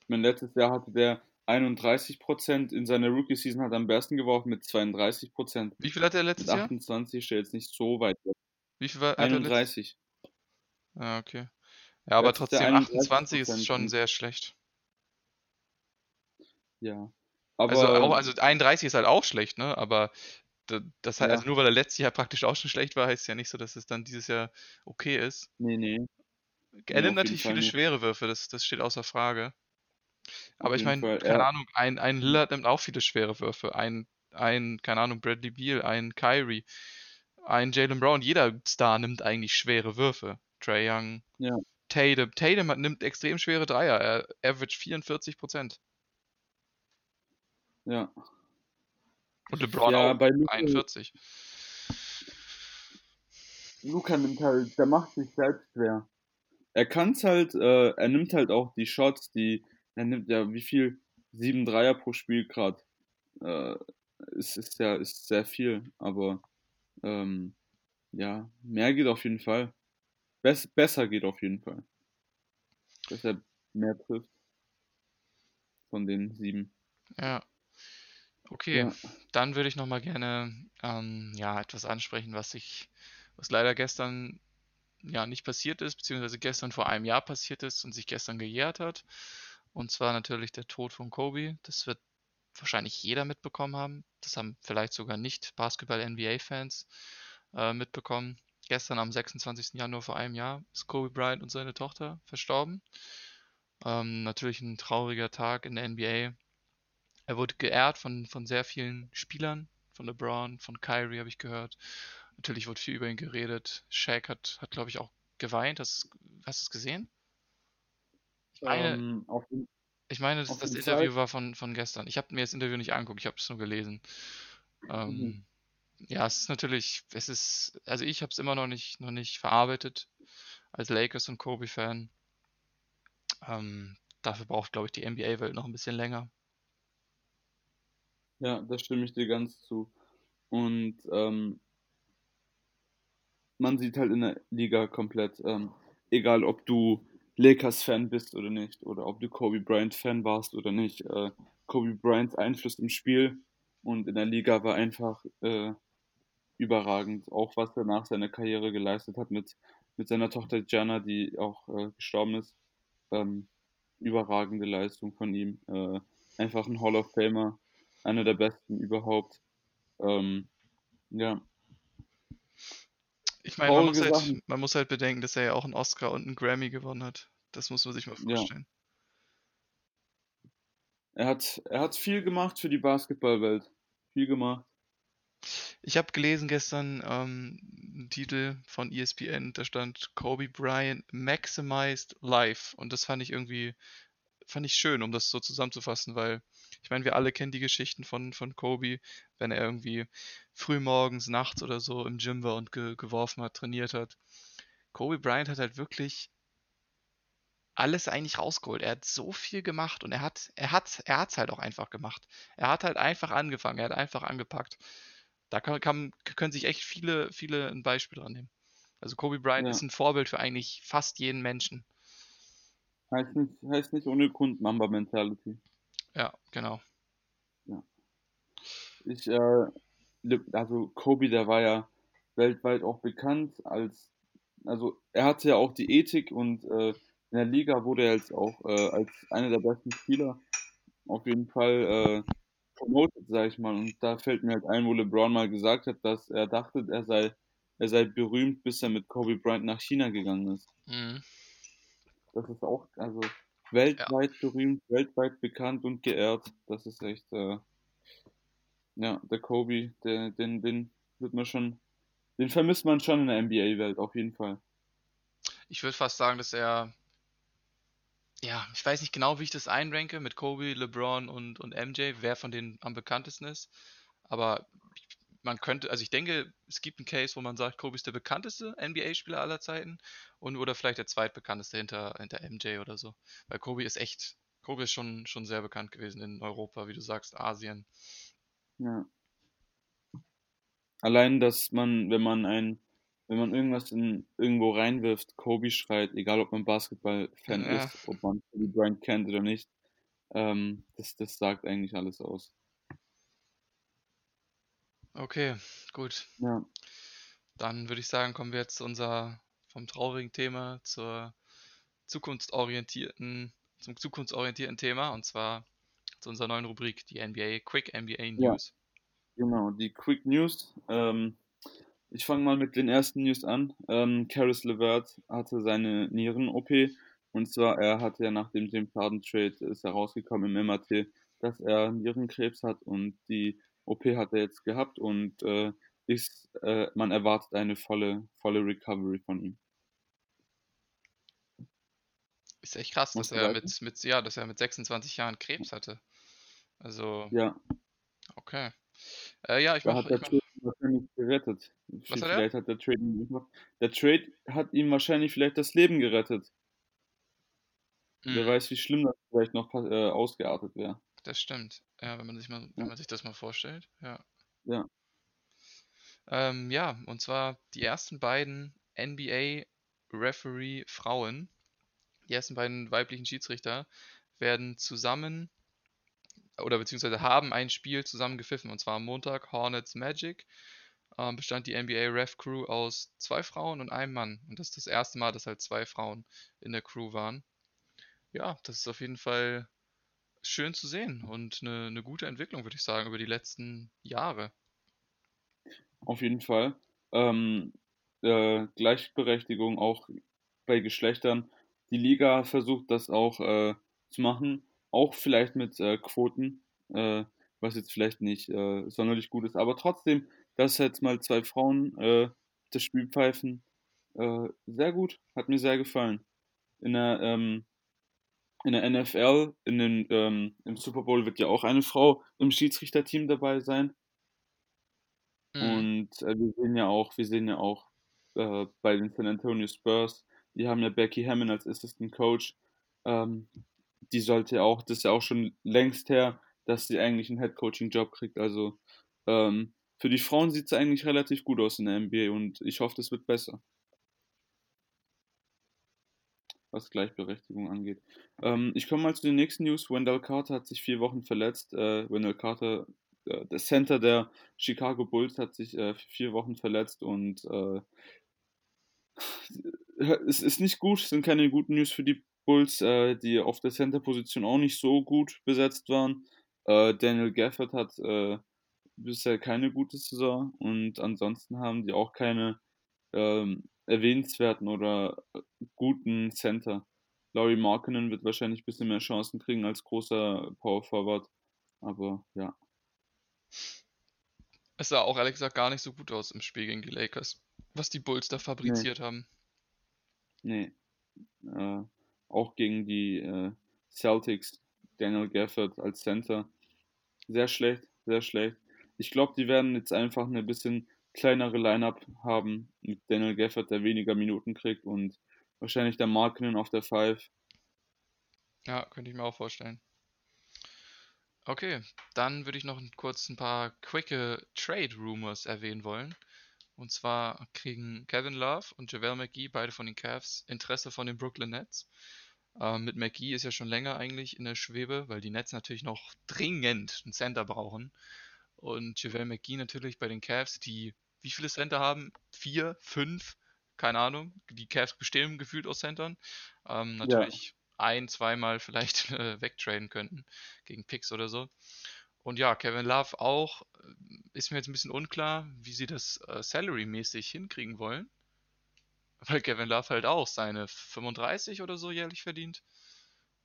Ich meine, letztes Jahr hatte der 31%, in seiner Rookie-Season hat er am besten geworfen mit 32%. Wie viel hat er Mit letztes Jahr? 28 ist er jetzt nicht so weit weg. Wie viel war, hat er letztes? 31. Ah, okay. Ja, aber trotzdem 28 ist 31%. schon sehr schlecht. ja. Also auch, Aber, also 31 ist halt auch schlecht, ne? Aber da- das halt, also ja, nur weil er letztes Jahr praktisch auch schon schlecht war, heißt ja nicht so, dass es dann dieses Jahr okay ist. nee, nee, Er nimmt natürlich viele nicht. schwere Würfe, das, das steht außer Frage. Auf Aber ich meine, keine Er, Ahnung, ein, ein Lillard nimmt auch viele schwere Würfe. Ein, ein, keine Ahnung, Bradley Beal, ein Kyrie, ein Jalen Brown. Jeder Star nimmt eigentlich schwere Würfe. Trae Young, ja, Tatum. Tatum hat- nimmt extrem schwere Dreier. Er average 44%. ja. Und LeBron Ja, auch bei Luka, 41. Luka nimmt halt, der macht sich selbst schwer. Er kann's halt, äh, er nimmt halt auch die Shots, die, er nimmt ja wie viel? Sieben Dreier pro Spiel grad. Äh, es ist ja, ist sehr viel, aber ähm, ja, mehr geht auf jeden Fall. Bess, besser geht auf jeden Fall. Dass er mehr trifft von den sieben. Ja, okay. Ja, Dann würde ich nochmal gerne ähm, ja, etwas ansprechen, was ich, was leider gestern ja nicht passiert ist, beziehungsweise gestern vor einem Jahr passiert ist und sich gestern gejährt hat. Und zwar natürlich der Tod von Kobe. Das wird wahrscheinlich jeder mitbekommen haben. Das haben vielleicht sogar nicht Basketball-NBA-Fans äh, mitbekommen. Gestern am 26. Januar vor einem Jahr ist Kobe Bryant und seine Tochter verstorben. Ähm, natürlich ein trauriger Tag in der NBA. Er wurde geehrt von, von sehr vielen Spielern, von LeBron, von Kyrie habe ich gehört. Natürlich wurde viel über ihn geredet. Shaq hat, hat glaube ich, auch geweint. Hast, hast du es gesehen? Ich meine, ähm, jeden- ich meine, das, das Interview Fall. war von, von gestern. Ich habe mir das Interview nicht angeguckt, ich habe es nur gelesen. Mhm. Ja, es ist natürlich, es ist, also ich habe es immer noch nicht, noch nicht verarbeitet als Lakers und Kobe-Fan. Ähm, dafür braucht, glaube ich, die NBA-Welt noch ein bisschen länger. Ja, da stimme ich dir ganz zu. Und ähm, man sieht halt in der Liga komplett, ähm, egal ob du Lakers-Fan bist oder nicht, oder ob du Kobe Bryant-Fan warst oder nicht, äh, Kobe Bryants Einfluss im Spiel und in der Liga war einfach äh, überragend. Auch was er nach seiner Karriere geleistet hat mit, mit seiner Tochter Gianna, die auch äh, gestorben ist. Ähm, überragende Leistung von ihm. Äh, einfach ein Hall of Famer, einer der besten überhaupt. Ähm, ja, Ich meine, man halt, man muss halt bedenken, dass er ja auch einen Oscar und einen Grammy gewonnen hat. Das muss man sich mal Ja, vorstellen. er hat, er hat viel gemacht für die Basketballwelt. Viel gemacht. Ich habe gelesen gestern ähm, einen Titel von ESPN, da stand Kobe Bryant Maximized Life. Und das fand ich irgendwie, fand ich schön, um das so zusammenzufassen, weil Ich meine, wir alle kennen die Geschichten von, von Kobe, wenn er irgendwie früh morgens, nachts oder so im Gym war und ge geworfen hat, trainiert hat. Kobe Bryant hat halt wirklich alles eigentlich rausgeholt. Er hat so viel gemacht und er hat, er hat, er hat's halt auch einfach gemacht. Er hat halt einfach angefangen, er hat einfach angepackt. Da kann, kann, können sich echt viele, viele ein Beispiel dran nehmen. Also Kobe Bryant Ja. ist ein Vorbild für eigentlich fast jeden Menschen. Heißt nicht, heißt nicht ohne Grund Mamba Mentality. Ja, genau. Ich, äh, also Kobe, der war ja weltweit auch bekannt als, also er hatte ja auch die Ethik und äh, in der Liga wurde er jetzt auch äh, als einer der besten Spieler auf jeden Fall promoted, sag ich mal. Und da fällt mir halt ein, wo LeBron mal gesagt hat, dass er dachte, er sei, er sei berühmt, bis er mit Kobe Bryant nach China gegangen ist. Mhm. Das ist auch, also weltweit berühmt, weltweit bekannt und geehrt. Das ist echt, äh, ja, der Kobe, der, den, den wird man schon, den vermisst man schon in der NBA-Welt, auf jeden Fall. Ich würde fast sagen, dass er, ja, ich weiß nicht genau, wie ich das einranke mit Kobe, LeBron und, und MJ, wer von denen am bekanntesten ist. Aber man könnte, also ich denke, es gibt einen Case, wo man sagt, Kobe ist der bekannteste NBA-Spieler aller Zeiten und oder vielleicht der zweitbekannteste hinter, hinter MJ oder so. Weil Kobe ist echt, Kobe ist schon, schon sehr bekannt gewesen in Europa, wie du sagst, Asien. Ja. Allein, dass man, wenn man ein, wenn man irgendwas in irgendwo reinwirft, Kobe schreit, egal ob man Basketball-Fan Ja. ist, ob man Kobe Bryant kennt oder nicht, ähm, das, das sagt eigentlich alles aus. Okay, gut. Ja, Dann würde ich sagen, kommen wir jetzt zu unser vom traurigen Thema zur zukunftsorientierten, zum zukunftsorientierten Thema und zwar zu unserer neuen Rubrik, die NBA Quick NBA Ja. News. genau, die Quick News. Ähm, ich fange mal mit den ersten News an. Ähm, Caris LeVert hatte seine Nieren-OP und zwar, er hatte ja nach dem James Harden Trade ist herausgekommen im MRT, dass er Nierenkrebs hat und die OP hat er jetzt gehabt und äh, ist, äh, man erwartet eine volle, volle Recovery von ihm. Ist echt krass, dass er mit, mit, ja, dass er mit 26 Jahren Krebs hatte. Also, Ja, okay. Äh, ja, ich da mach, hat ich mach, wahrscheinlich gerettet. was hat er? Hat der Trade der Trade hat ihm wahrscheinlich vielleicht das Leben gerettet. Wer Hm, weiß, wie schlimm das vielleicht noch äh, ausgeartet wäre. das stimmt. Ja, wenn man sich mal, wenn Ja. man sich das mal vorstellt, ja. Ja. Ähm, ja, und zwar die ersten beiden NBA Referee Frauen, die ersten beiden weiblichen Schiedsrichter werden zusammen oder beziehungsweise haben ein Spiel zusammen gepfiffen und zwar am Montag Hornets Magic. Ähm, bestand die NBA Ref Crew aus zwei Frauen und einem Mann und das ist das erste Mal, dass halt zwei Frauen in der Crew waren. Ja, das ist auf jeden Fall schön zu sehen und eine, eine gute Entwicklung, würde ich sagen, über die letzten Jahre. Auf jeden Fall. Ähm, äh, Gleichberechtigung auch bei Geschlechtern. Die Liga versucht das auch äh, zu machen, auch vielleicht mit äh, Quoten, äh, was jetzt vielleicht nicht äh, sonderlich gut ist, aber trotzdem, dass jetzt mal zwei Frauen äh, das Spiel pfeifen, äh, sehr gut, hat mir sehr gefallen. In der, ähm, in der NFL, in den, ähm, im Super Bowl wird ja auch eine Frau im Schiedsrichterteam dabei sein. Mhm. Und äh, wir sehen ja auch, wir sehen ja auch bei den San Antonio Spurs, die haben ja Becky Hammond als Assistant Coach. Ähm, die sollte auch, das ist ja auch schon längst her, dass sie eigentlich einen Head Coaching Job kriegt. Also ähm, für die Frauen sieht es eigentlich relativ gut aus in der NBA und ich hoffe, das wird besser. Was Gleichberechtigung angeht. Ähm, ich komme mal zu den nächsten News. Wendell Carter hat sich vier Wochen verletzt. Äh, Wendell Carter, äh, der Center der Chicago Bulls, hat sich äh, vier Wochen verletzt und äh, es ist nicht gut, es sind keine guten News für die Bulls, äh, die auf der Center-Position auch nicht so gut besetzt waren. Äh, Daniel Gafford hat äh, bisher keine gute Saison und ansonsten haben die auch keine ähm, erwähnenswerten oder äh, guten Center. Laurie Markkinen wird wahrscheinlich ein bisschen mehr Chancen kriegen als großer Power Forward, aber ja. Es sah auch ehrlich gesagt gar nicht so gut aus im Spiel gegen die Lakers, was die Bulls da fabriziert haben. Nee. Äh, auch gegen die äh, Celtics, Daniel Gafford als Center. Sehr schlecht, sehr schlecht. Ich glaube, die werden jetzt einfach eine bisschen kleinere Line-Up haben mit Daniel Gafford, der weniger Minuten kriegt und wahrscheinlich der Markinen auf der 5. Ja, könnte ich mir auch vorstellen. Okay, dann würde ich noch kurz ein paar quicke Trade Rumors erwähnen wollen. Und zwar kriegen Kevin Love und JaVale McGee, beide von den Cavs, Interesse von den Brooklyn Nets. Ähm, mit McGee ist ja schon länger eigentlich in der Schwebe, weil die Nets natürlich noch dringend einen Center brauchen. Und JaVale McGee natürlich bei den Cavs, die wie viele Center haben? Vier, fünf, keine Ahnung. Die Cavs bestehen gefühlt aus Centern. Ähm, natürlich ja. ein, zweimal vielleicht [LAUGHS] äh, wegtraden könnten gegen Picks oder so. Und ja, Kevin Love auch. Ist mir jetzt ein bisschen unklar, wie sie das äh, salary-mäßig hinkriegen wollen. Weil Kevin Love halt auch seine 35 oder so jährlich verdient.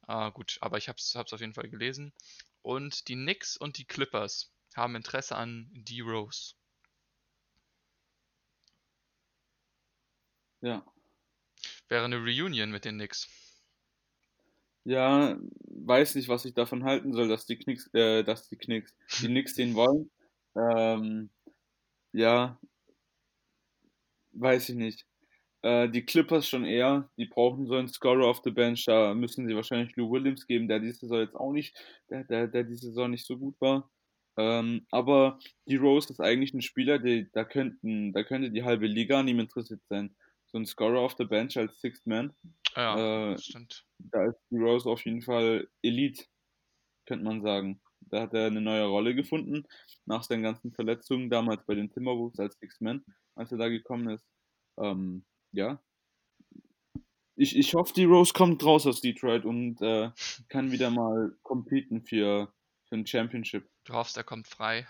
Ah, gut, aber ich hab's, hab's auf jeden Fall gelesen. Und die Knicks und die Clippers haben Interesse an D-Rose. Ja. Wäre eine Reunion mit den Knicks. Ja, weiß nicht, was ich davon halten soll, dass die Knicks, äh, dass die Knicks, die Knicks den wollen. Ähm, ja, weiß ich nicht. Äh, die Clippers schon eher, die brauchen so einen Scorer auf the Bench, da müssen sie wahrscheinlich Lou Williams geben, der diese Saison jetzt auch nicht, der, der, der diese Saison nicht so gut war. Ähm, aber die Rose ist eigentlich ein Spieler, die, da könnten, da könnte die halbe Liga an ihm interessiert sein. So ein Scorer auf the Bench als Sixth Man. Ja, äh, stimmt. Da ist die Rose auf jeden Fall Elite, könnte man sagen. Da hat er eine neue Rolle gefunden, nach seinen ganzen Verletzungen, damals bei den Timberwolves als Sixth Man, als er da gekommen ist. Ähm, ja. Ich, ich hoffe, die Rose kommt raus aus Detroit und äh, kann wieder mal competen für, für ein Championship. Du hoffst, er kommt frei.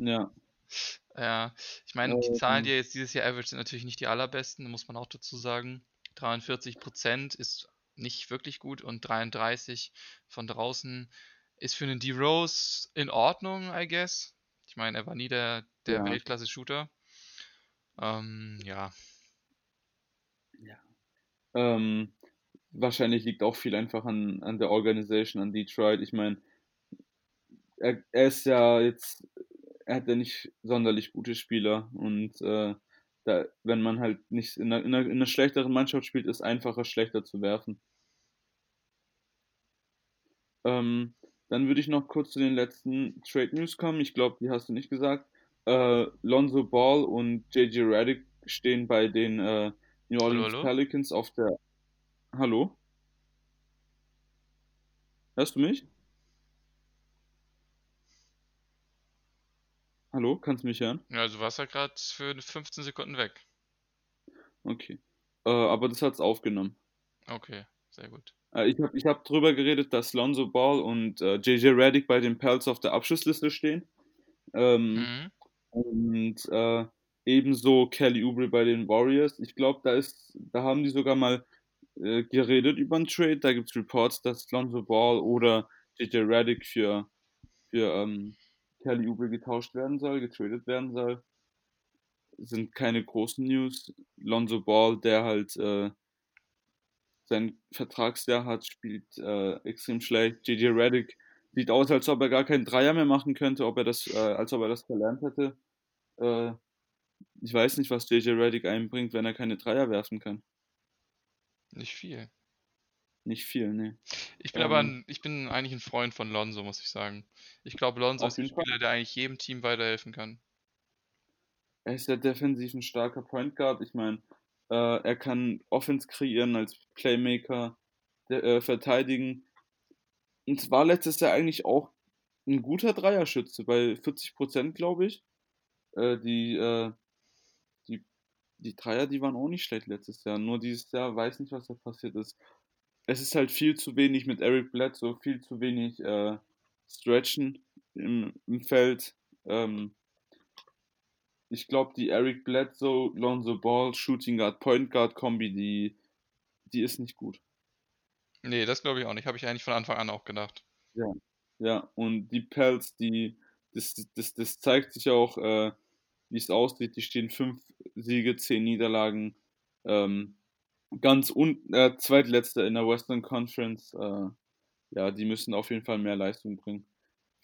Ja. Ja, ich meine, die Zahlen, die er jetzt dieses Jahr average, sind natürlich nicht die allerbesten, muss man auch dazu sagen. 43% ist nicht wirklich gut und 33 von draußen ist für einen D-Rose in Ordnung, I guess. Ich meine, er war nie der, der ja. Weltklasse-Shooter. Ähm, ja, ähm, wahrscheinlich liegt auch viel einfach an, an der Organisation, an Detroit. Ich meine, er, er, ist ja jetzt, er hat ja nicht sonderlich gute Spieler und äh, da, wenn man halt nicht in einer, in, einer, in einer schlechteren Mannschaft spielt, ist einfacher, schlechter zu werfen. Ähm, dann würde ich noch kurz zu den letzten Trade News kommen. Ich glaube, die hast du nicht gesagt. Äh, Lonzo Ball und JJ Redick stehen bei den äh, New Orleans hallo, hallo? Pelicans auf der. Hallo? Hörst du mich? Hallo, kannst du mich hören? Ja, du warst ja gerade für 15 Sekunden weg. Okay. Äh, aber das hat es aufgenommen. Okay, sehr gut. Äh, ich habe ich hab drüber geredet, dass Lonzo Ball und äh, JJ Reddick bei den Pels auf der Abschlussliste stehen. Ähm, mhm. Und äh, Ebenso Kelly Oubre bei den Warriors. Ich glaube, da ist, da haben die sogar mal äh, geredet über einen Trade. Da gibt es Reports, dass Lonzo Ball oder JJ Reddick für, für ähm, Kelly Oubre getauscht werden soll, getradet werden soll. Sind keine großen News. Lonzo Ball, der halt äh, sein Vertragsjahr hat, spielt äh, extrem schlecht. JJ Reddick sieht aus, als ob er gar keinen Dreier mehr machen könnte, ob er das, äh, als ob er das verlernt hätte. Äh, ich weiß nicht, was JJ Reddick einbringt, wenn er keine Dreier werfen kann. Nicht viel. Nicht viel, nee. Ich bin ähm, aber ein, ich bin eigentlich ein Freund von Lonzo, muss ich sagen. Ich glaube, Lonzo ist ein Spieler, Fall. der eigentlich jedem Team weiterhelfen kann. Er ist ja defensiv ein starker Point Guard. Ich meine, äh, er kann Offense kreieren als Playmaker, der, äh, verteidigen. Und es war letztes Jahr eigentlich auch ein guter Dreierschütze, bei 40%, glaube ich. Äh, die, äh, die Dreier, die waren auch nicht schlecht letztes Jahr. Nur dieses Jahr weiß nicht, was da passiert ist. Es ist halt viel zu wenig mit Eric Bledsoe, viel zu wenig äh, Stretchen im, im Feld. Ähm, ich glaube, die Eric Bledsoe, Lonzo Ball, Shooting Guard, Point Guard Kombi, die, die ist nicht gut. Nee, das glaube ich auch nicht. Habe ich eigentlich von Anfang an auch gedacht. Ja, ja. Und die Pelz, die, das, das, das zeigt sich auch, äh, wie es aussieht. Die stehen fünf Siege, zehn Niederlagen. Ähm, ganz unten, äh, zweitletzter in der Western Conference. Äh, ja, die müssen auf jeden Fall mehr Leistung bringen.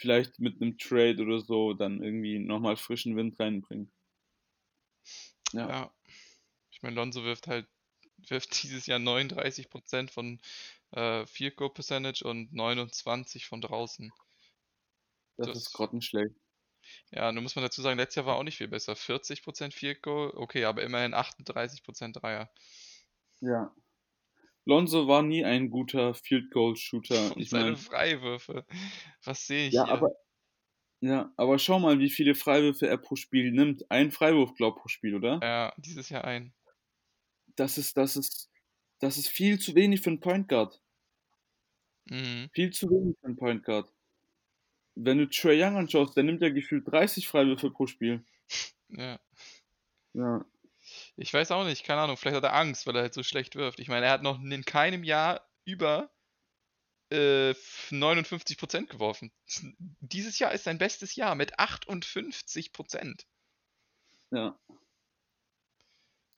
vielleicht mit einem Trade oder so dann irgendwie nochmal frischen Wind reinbringen. Ja. ja. Ich meine, Lonzo wirft halt wirft dieses Jahr 39% von äh, Field Goal Percentage und 29 von draußen. Das, das ist grottenschlecht. Ja, nun muss man dazu sagen, letztes Jahr war auch nicht viel besser. 40% Field Goal, okay, aber immerhin 38% Dreier. Ja. Lonzo war nie ein guter Field Goal Shooter. [LAUGHS] Und ich seine mein, Freiwürfe. Was sehe ich ja, hier? Aber, ja, aber schau mal, wie viele Freiwürfe er pro Spiel nimmt. Ein Freiwurf, glaub pro Spiel, oder? Ja, dieses Jahr ein. Das ist, das ist, das ist viel zu wenig für einen Point Guard. Mhm. Viel zu wenig für einen Point Guard. Wenn du Trey Young anschaust, der nimmt ja gefühlt 30 Freiwürfe pro Spiel. Ja. Ja. Ich weiß auch nicht, keine Ahnung, vielleicht hat er Angst, weil er halt so schlecht wirft. Ich meine, er hat noch in keinem Jahr über äh, 59% geworfen. [LAUGHS] Dieses Jahr ist sein bestes Jahr mit 58%. Ja.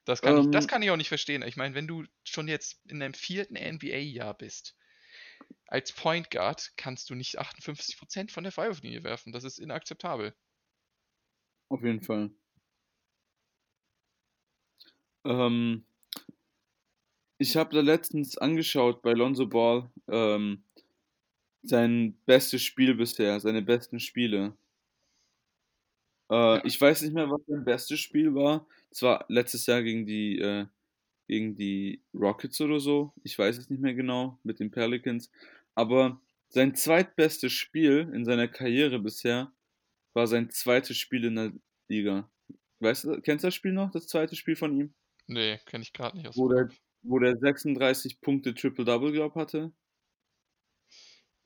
Das kann, ähm, ich, das kann ich auch nicht verstehen. Ich meine, wenn du schon jetzt in deinem vierten NBA-Jahr bist, als Point Guard kannst du nicht 58% von der Freiwurflinie werfen. Das ist inakzeptabel. Auf jeden Fall. Ähm, ich habe da letztens angeschaut bei Lonzo Ball ähm, sein bestes Spiel bisher, seine besten Spiele. Äh, ja. Ich weiß nicht mehr, was sein bestes Spiel war. Es war letztes Jahr gegen die, äh, gegen die Rockets oder so. Ich weiß es nicht mehr genau mit den Pelicans. Aber sein zweitbestes Spiel in seiner Karriere bisher war sein zweites Spiel in der Liga. Weißt du, kennst du das Spiel noch, das zweite Spiel von ihm? Nee, kenne ich gerade nicht aus wo der, wo der 36 Punkte Triple-Double, glaub hatte.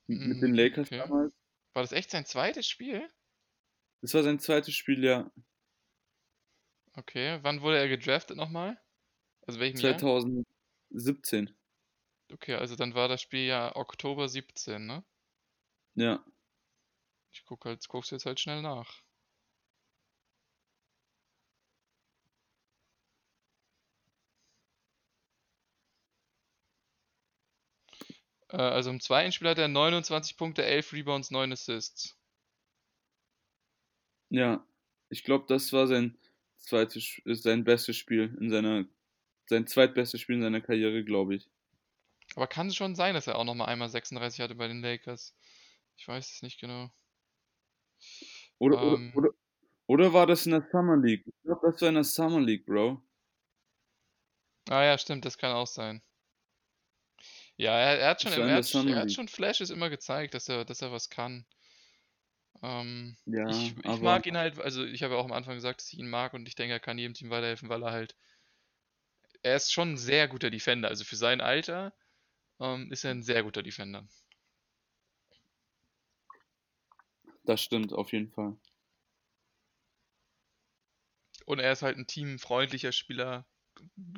Mit den hm, Lakers okay. damals. War das echt sein zweites Spiel? Das war sein zweites Spiel, ja. Okay, wann wurde er gedraftet nochmal? Also welchem 2017. Jahr? Okay, also dann war das Spiel ja Oktober 17, ne? Ja. Ich gucke halt, guck's jetzt halt schnell nach. Äh, also im zweiten Spiel hat er 29 Punkte, 11 Rebounds, 9 Assists. Ja, ich glaube, das war sein zweites, sein bestes Spiel in seiner, sein zweitbestes Spiel in seiner Karriere, glaube ich. Aber kann es schon sein, dass er auch noch mal einmal 36 hatte bei den Lakers? Ich weiß es nicht genau. Oder, ähm, oder, oder, oder, war das in der Summer League? Ich glaube, das war in der Summer League, Bro. Ah ja, stimmt, das kann auch sein. Ja, er, er hat schon, er hat, er hat schon Flashes immer gezeigt, dass er, dass er was kann. Ähm, ja, ich, ich mag ihn halt, also ich habe ja auch am Anfang gesagt, dass ich ihn mag und ich denke, er kann jedem Team weiterhelfen, weil er halt. Er ist schon ein sehr guter Defender. Also für sein Alter ähm, ist er ein sehr guter Defender. Das stimmt, auf jeden Fall. Und er ist halt ein teamfreundlicher Spieler,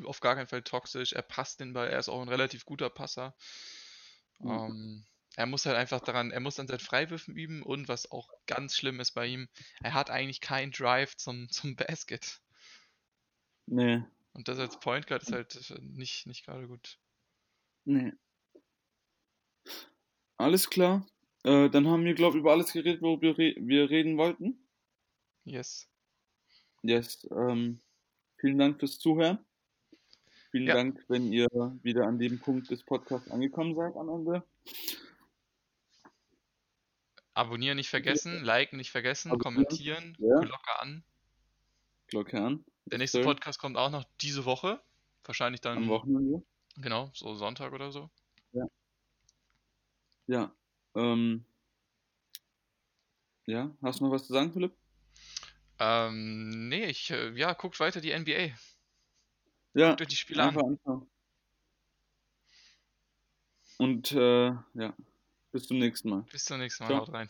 auf gar keinen Fall toxisch. Er passt den Ball, er ist auch ein relativ guter Passer. Mhm. Ähm, er muss halt einfach daran, er muss an seinen Freiwürfen üben und was auch ganz schlimm ist bei ihm, er hat eigentlich keinen Drive zum, [LAUGHS] zum Basket. Nee. Und das als Point Guard ist halt nicht, nicht gerade gut. Nee. Alles klar. Äh, dann haben wir, glaube ich, über alles geredet, worüber wir reden wollten. Yes. Yes. Ähm, vielen Dank fürs Zuhören. Vielen ja. Dank, wenn ihr wieder an dem Punkt des Podcasts angekommen seid am Ende. Abonnieren nicht vergessen, liken nicht vergessen, Abonnieren. kommentieren, ja. Glocke an. Glocke an. Der nächste Podcast kommt auch noch diese Woche. Wahrscheinlich dann. Am Wochenende. Genau, so Sonntag oder so. Ja. Ja. Ähm, ja, hast du noch was zu sagen, Philipp? Ähm, nee, ich, äh, ja, guckt weiter die NBA. Ja, guckt euch die Spiele an. Anschauen. Und, äh, ja, bis zum nächsten Mal. Bis zum nächsten Mal, Ciao. haut rein.